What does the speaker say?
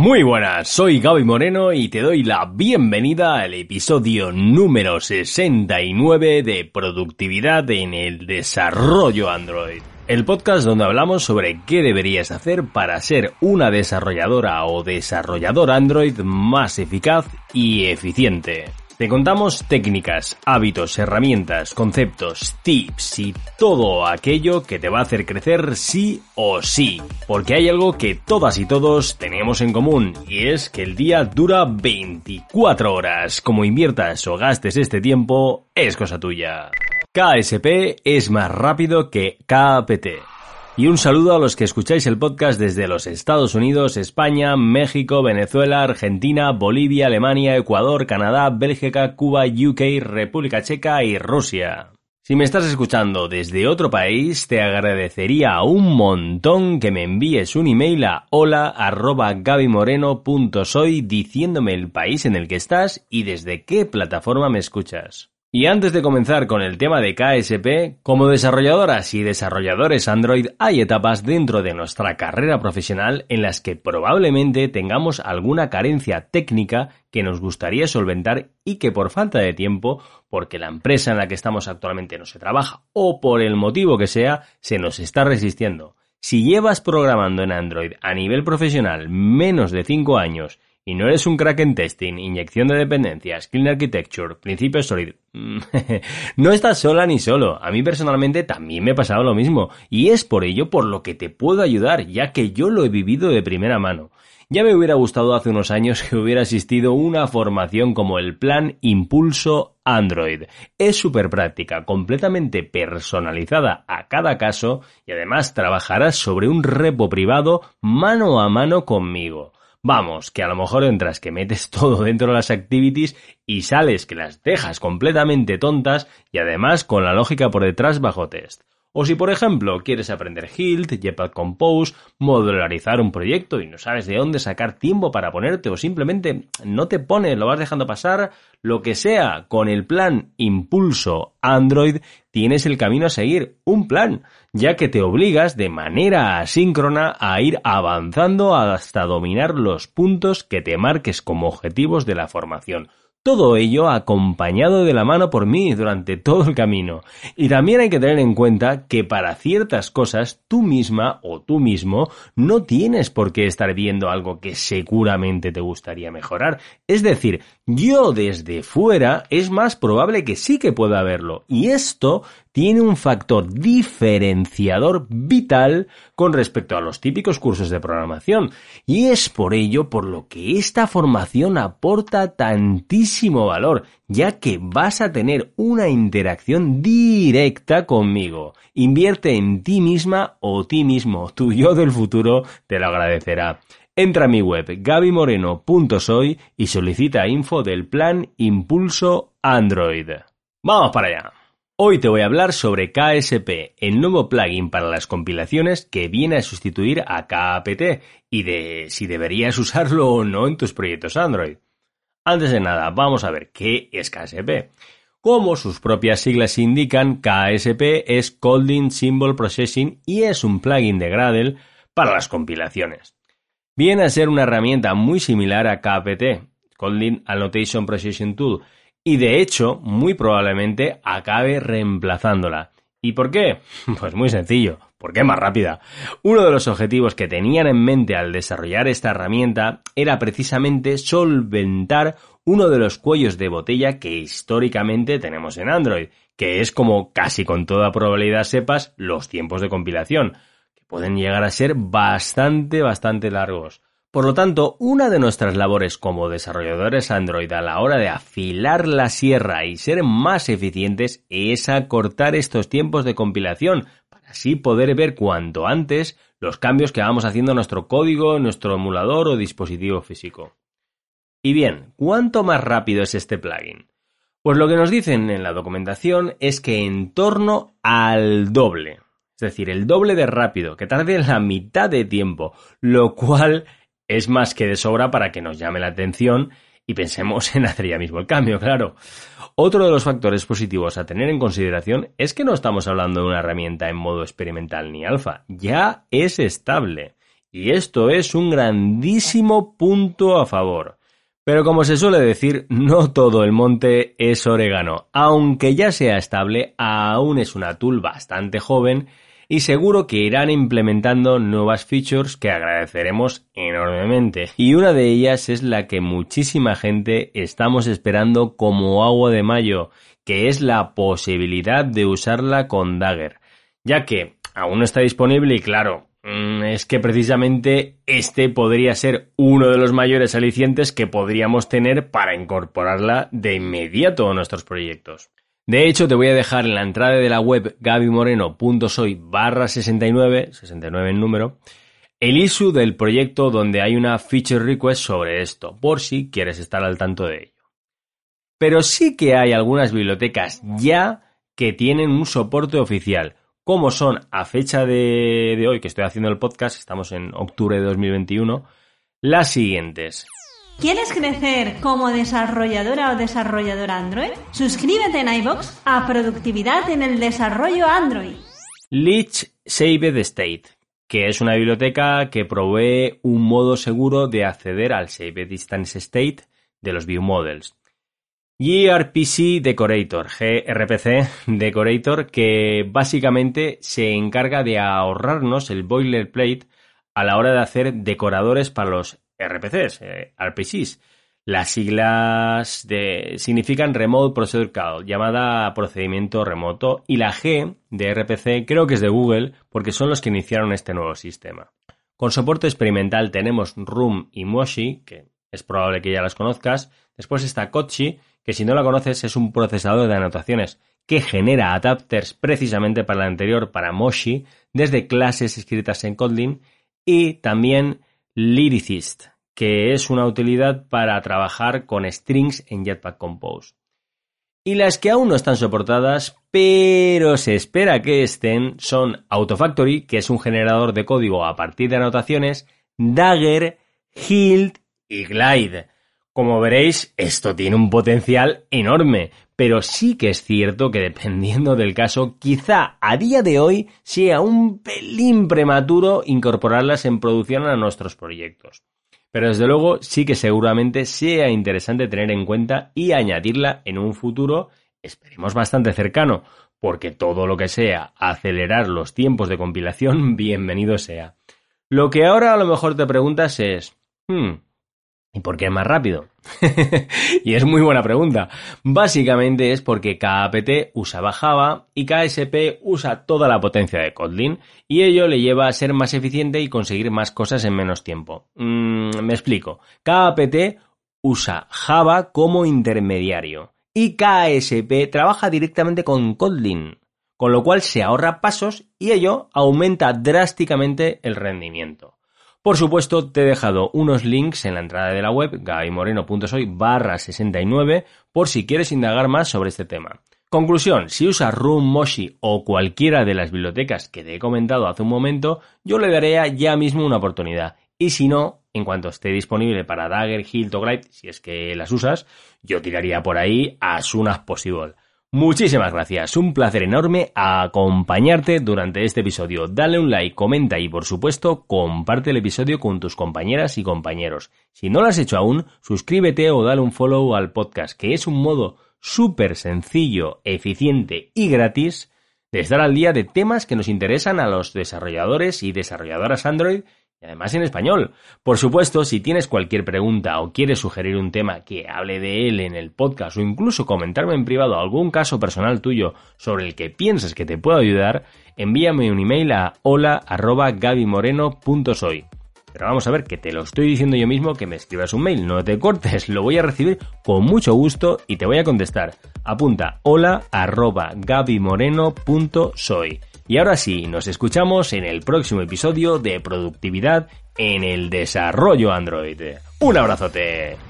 Muy buenas, soy Gaby Moreno y te doy la bienvenida al episodio número 69 de Productividad en el Desarrollo Android. El podcast donde hablamos sobre qué deberías hacer para ser una desarrolladora o desarrollador Android más eficaz y eficiente. Te contamos técnicas, hábitos, herramientas, conceptos, tips y todo aquello que te va a hacer crecer sí o sí. Porque hay algo que todas y todos tenemos en común y es que el día dura 24 horas. Como inviertas o gastes este tiempo, es cosa tuya. KSP es más rápido que KPT. Y un saludo a los que escucháis el podcast desde los Estados Unidos, España, México, Venezuela, Argentina, Bolivia, Alemania, Ecuador, Canadá, Bélgica, Cuba, UK, República Checa y Rusia. Si me estás escuchando desde otro país, te agradecería un montón que me envíes un email a hola@gabimoreno.soy diciéndome el país en el que estás y desde qué plataforma me escuchas. Y antes de comenzar con el tema de KSP, como desarrolladoras y desarrolladores Android hay etapas dentro de nuestra carrera profesional en las que probablemente tengamos alguna carencia técnica que nos gustaría solventar y que por falta de tiempo, porque la empresa en la que estamos actualmente no se trabaja o por el motivo que sea, se nos está resistiendo. Si llevas programando en Android a nivel profesional menos de 5 años y no eres un crack en testing, inyección de dependencias, clean architecture, principios solid, no estás sola ni solo. A mí personalmente también me ha pasado lo mismo y es por ello por lo que te puedo ayudar, ya que yo lo he vivido de primera mano. Ya me hubiera gustado hace unos años que hubiera asistido una formación como el Plan Impulso Android. Es súper práctica, completamente personalizada a cada caso y además trabajarás sobre un repo privado mano a mano conmigo. Vamos, que a lo mejor entras que metes todo dentro de las activities y sales que las dejas completamente tontas y además con la lógica por detrás bajo test. O si por ejemplo quieres aprender Hilt, Jetpack Compose, modularizar un proyecto y no sabes de dónde sacar tiempo para ponerte o simplemente no te pones, lo vas dejando pasar, lo que sea, con el plan Impulso Android tienes el camino a seguir, un plan, ya que te obligas de manera asíncrona a ir avanzando hasta dominar los puntos que te marques como objetivos de la formación. Todo ello acompañado de la mano por mí durante todo el camino. Y también hay que tener en cuenta que para ciertas cosas tú misma o tú mismo no tienes por qué estar viendo algo que seguramente te gustaría mejorar. Es decir, yo desde fuera es más probable que sí que pueda verlo. Y esto tiene un factor diferenciador vital con respecto a los típicos cursos de programación. Y es por ello por lo que esta formación aporta tantísimo valor, ya que vas a tener una interacción directa conmigo. Invierte en ti misma o ti mismo, tu yo del futuro te lo agradecerá. Entra a mi web gabimoreno.soy y solicita info del plan Impulso Android. ¡Vamos para allá! Hoy te voy a hablar sobre KSP, el nuevo plugin para las compilaciones que viene a sustituir a KAPT y de si deberías usarlo o no en tus proyectos Android. Antes de nada, vamos a ver qué es KSP. Como sus propias siglas indican, KSP es Colding Symbol Processing y es un plugin de Gradle para las compilaciones. Viene a ser una herramienta muy similar a KAPT, Colding Annotation Processing Tool, y de hecho, muy probablemente acabe reemplazándola. ¿Y por qué? Pues muy sencillo, porque es más rápida. Uno de los objetivos que tenían en mente al desarrollar esta herramienta era precisamente solventar uno de los cuellos de botella que históricamente tenemos en Android, que es como casi con toda probabilidad sepas los tiempos de compilación, que pueden llegar a ser bastante, bastante largos. Por lo tanto, una de nuestras labores como desarrolladores Android a la hora de afilar la sierra y ser más eficientes es acortar estos tiempos de compilación para así poder ver cuanto antes los cambios que vamos haciendo en nuestro código, nuestro emulador o dispositivo físico. Y bien, ¿cuánto más rápido es este plugin? Pues lo que nos dicen en la documentación es que en torno al doble. Es decir, el doble de rápido, que tarde la mitad de tiempo, lo cual es más que de sobra para que nos llame la atención y pensemos en hacer ya mismo el cambio, claro. Otro de los factores positivos a tener en consideración es que no estamos hablando de una herramienta en modo experimental ni alfa, ya es estable. Y esto es un grandísimo punto a favor. Pero como se suele decir, no todo el monte es orégano. Aunque ya sea estable, aún es una tool bastante joven y seguro que irán implementando nuevas features que agradeceremos enormemente. Y una de ellas es la que muchísima gente estamos esperando como agua de mayo, que es la posibilidad de usarla con Dagger. Ya que aún no está disponible y claro, mm, es que precisamente este podría ser uno de los mayores alicientes que podríamos tener para incorporarla de inmediato a nuestros proyectos. De hecho, te voy a dejar en la entrada de la web gabymoreno.soy barra 69, 69 en número, el issue del proyecto donde hay una feature request sobre esto, por si quieres estar al tanto de ello. Pero sí que hay algunas bibliotecas ya que tienen un soporte oficial, como son a fecha de, de hoy que estoy haciendo el podcast, estamos en octubre de 2021, las siguientes. ¿Quieres crecer como desarrolladora o desarrollador Android? Suscríbete en iBox a Productividad en el Desarrollo Android. Leech Saved State, que es una biblioteca que provee un modo seguro de acceder al Saved Distance State de los View Models. gRPC Decorator, gRPC Decorator, que básicamente se encarga de ahorrarnos el boilerplate a la hora de hacer decoradores para los RPCs, eh, RPCs. Las siglas de, significan Remote Procedure Call, llamada procedimiento remoto, y la G de RPC creo que es de Google porque son los que iniciaron este nuevo sistema. Con soporte experimental tenemos Room y Moshi, que es probable que ya las conozcas. Después está Kochi, que si no la conoces es un procesador de anotaciones que genera adapters precisamente para la anterior, para Moshi, desde clases escritas en Kotlin. Y también Lyricist, que es una utilidad para trabajar con strings en Jetpack Compose. Y las que aún no están soportadas, pero se espera que estén, son Autofactory, que es un generador de código a partir de anotaciones, Dagger, Hilt y Glide. Como veréis, esto tiene un potencial enorme, pero sí que es cierto que dependiendo del caso, quizá a día de hoy sea un pelín prematuro incorporarlas en producción a nuestros proyectos. Pero desde luego sí que seguramente sea interesante tener en cuenta y añadirla en un futuro, esperemos bastante cercano, porque todo lo que sea acelerar los tiempos de compilación, bienvenido sea. Lo que ahora a lo mejor te preguntas es, hmm, ¿Y por qué es más rápido? y es muy buena pregunta. Básicamente es porque KAPT usa Java y KSP usa toda la potencia de Kotlin y ello le lleva a ser más eficiente y conseguir más cosas en menos tiempo. Mm, me explico. KAPT usa Java como intermediario y KSP trabaja directamente con Kotlin, con lo cual se ahorra pasos y ello aumenta drásticamente el rendimiento. Por supuesto, te he dejado unos links en la entrada de la web gaimoreno.soy barra 69 por si quieres indagar más sobre este tema. Conclusión, si usas Room, Moshi o cualquiera de las bibliotecas que te he comentado hace un momento, yo le daré ya mismo una oportunidad. Y si no, en cuanto esté disponible para Dagger, Hilt o Glide, si es que las usas, yo tiraría por ahí as soon as possible. Muchísimas gracias, un placer enorme acompañarte durante este episodio. Dale un like, comenta y por supuesto comparte el episodio con tus compañeras y compañeros. Si no lo has hecho aún, suscríbete o dale un follow al podcast, que es un modo súper sencillo, eficiente y gratis de estar al día de temas que nos interesan a los desarrolladores y desarrolladoras Android y además en español. Por supuesto, si tienes cualquier pregunta o quieres sugerir un tema que hable de él en el podcast o incluso comentarme en privado algún caso personal tuyo sobre el que piensas que te puedo ayudar, envíame un email a hola@gabymoreno.soy. Pero vamos a ver que te lo estoy diciendo yo mismo que me escribas un mail, no te cortes, lo voy a recibir con mucho gusto y te voy a contestar. Apunta hola@gabymoreno.soy. Y ahora sí, nos escuchamos en el próximo episodio de Productividad en el Desarrollo Android. Un abrazote.